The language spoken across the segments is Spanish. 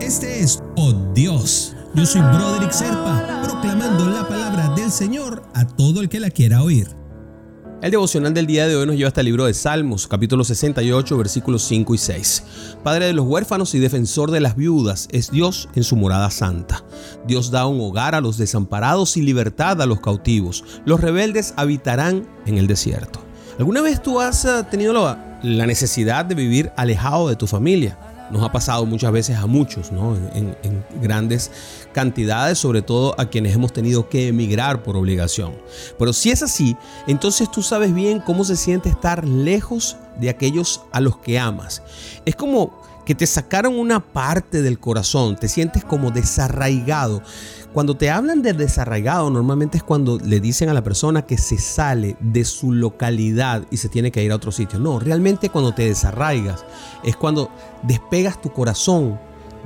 Este es Oh Dios. Yo soy Broderick Serpa, proclamando la palabra del Señor a todo el que la quiera oír. El devocional del día de hoy nos lleva hasta el libro de Salmos, capítulo 68, versículos 5 y 6. Padre de los huérfanos y defensor de las viudas, es Dios en su morada santa. Dios da un hogar a los desamparados y libertad a los cautivos. Los rebeldes habitarán en el desierto. ¿Alguna vez tú has eh, tenido la necesidad de vivir alejado de tu familia? Nos ha pasado muchas veces a muchos, ¿no? en, en, grandes cantidades, sobre todo a quienes hemos tenido que emigrar por obligación. Pero si es así, entonces tú sabes bien cómo se siente estar lejos de aquellos a los que amas. Es como que te sacaron una parte del corazón, te sientes como desarraigado. Cuando te hablan de desarraigado, normalmente es cuando le dicen a la persona que se sale de su localidad y se tiene que ir a otro sitio. No, realmente cuando te desarraigas es cuando despegas tu corazón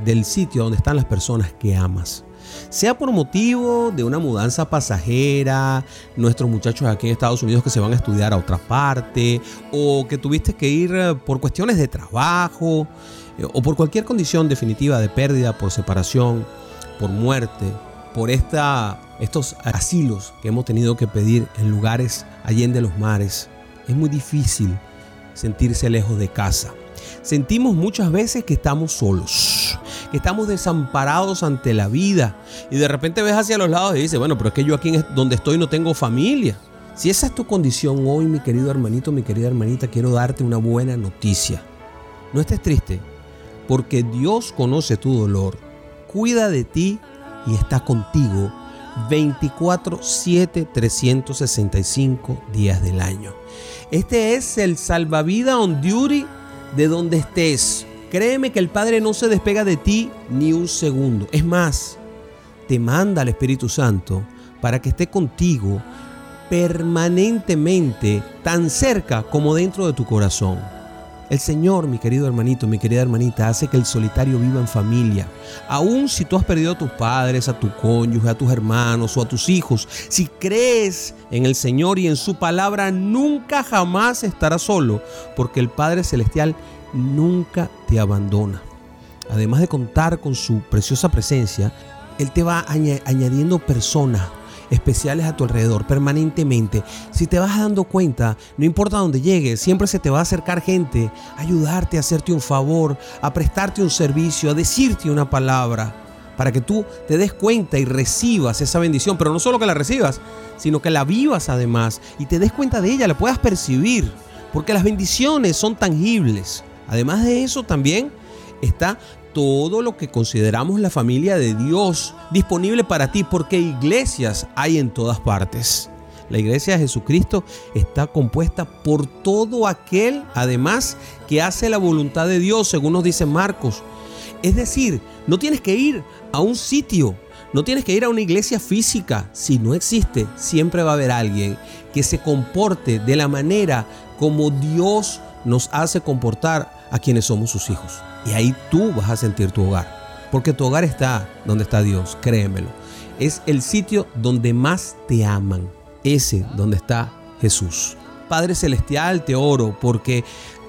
del sitio donde están las personas que amas. Sea por motivo de una mudanza pasajera, nuestros muchachos aquí en Estados Unidos que se van a estudiar a otra parte, o que tuviste que ir eh, por cuestiones de trabajo, eh, o por cualquier condición definitiva de pérdida, por separación, por muerte, por esta, estos asilos que hemos tenido que pedir en lugares allende los mares. Es muy difícil sentirse lejos de casa. Sentimos muchas veces que estamos solos, estamos desamparados ante la vida. Y de repente ves hacia los lados y dices, bueno, pero es que yo aquí donde estoy no tengo familia. Si esa es tu condición hoy, mi querido hermanito, mi querida hermanita, quiero darte una buena noticia. No estés triste, porque Dios conoce tu dolor, cuida de ti y está contigo 24, 7, 365 días del año. Este es el salvavidas on duty de donde estés. Créeme que el Padre no se despega de ti ni un segundo. Es más, te manda al Espíritu Santo para que esté contigo permanentemente, tan cerca como dentro de tu corazón. El Señor, mi querido hermanito, mi querida hermanita, hace que el solitario viva en familia. Aun si tú has perdido a tus padres, a tu cónyuge, a tus hermanos o a tus hijos, si crees en el Señor y en su palabra, nunca jamás estarás solo, porque el Padre Celestial nunca te abandona. Además de contar con su preciosa presencia, Él te va añadiendo personas especiales a tu alrededor permanentemente. Si te vas dando cuenta, no importa dónde llegues, siempre se te va a acercar gente a ayudarte, a hacerte un favor, a prestarte un servicio, a decirte una palabra, para que tú te des cuenta y recibas esa bendición, pero no solo que la recibas, sino que la vivas además y te des cuenta de ella, la puedas percibir, porque las bendiciones son tangibles. Además de eso también está todo lo que consideramos la familia de Dios disponible para ti, porque iglesias hay en todas partes. La iglesia de Jesucristo está compuesta por todo aquel, además, que hace la voluntad de Dios, según nos dice Marcos. Es decir, no tienes que ir a un sitio, no tienes que ir a una iglesia física. Si no existe, siempre va a haber alguien que se comporte de la manera como Dios nos hace comportar a quienes somos sus hijos. Y ahí tú vas a sentir tu hogar. Porque tu hogar está donde está Dios, créemelo. Es el sitio donde más te aman. Ese donde está Jesús. Padre Celestial, te oro porque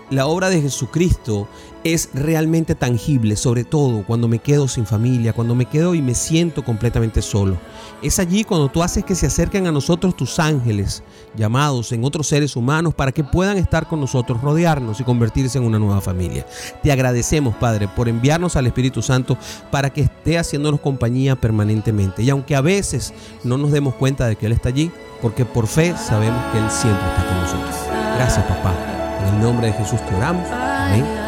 la obra de Jesucristo es realmente tangible, sobre todo cuando me quedo sin familia, cuando me quedo y me siento completamente solo. Es allí cuando tú haces que se acerquen a nosotros tus ángeles, llamados en otros seres humanos, para que puedan estar con nosotros, rodearnos y convertirse en una nueva familia. Te agradecemos, Padre, por enviarnos al Espíritu Santo para que esté haciéndonos compañía permanentemente. Y aunque a veces no nos demos cuenta de que Él está allí, porque por fe sabemos que Él siempre está con nosotros. Gracias, papá. En el nombre de Jesús te oramos. Amén.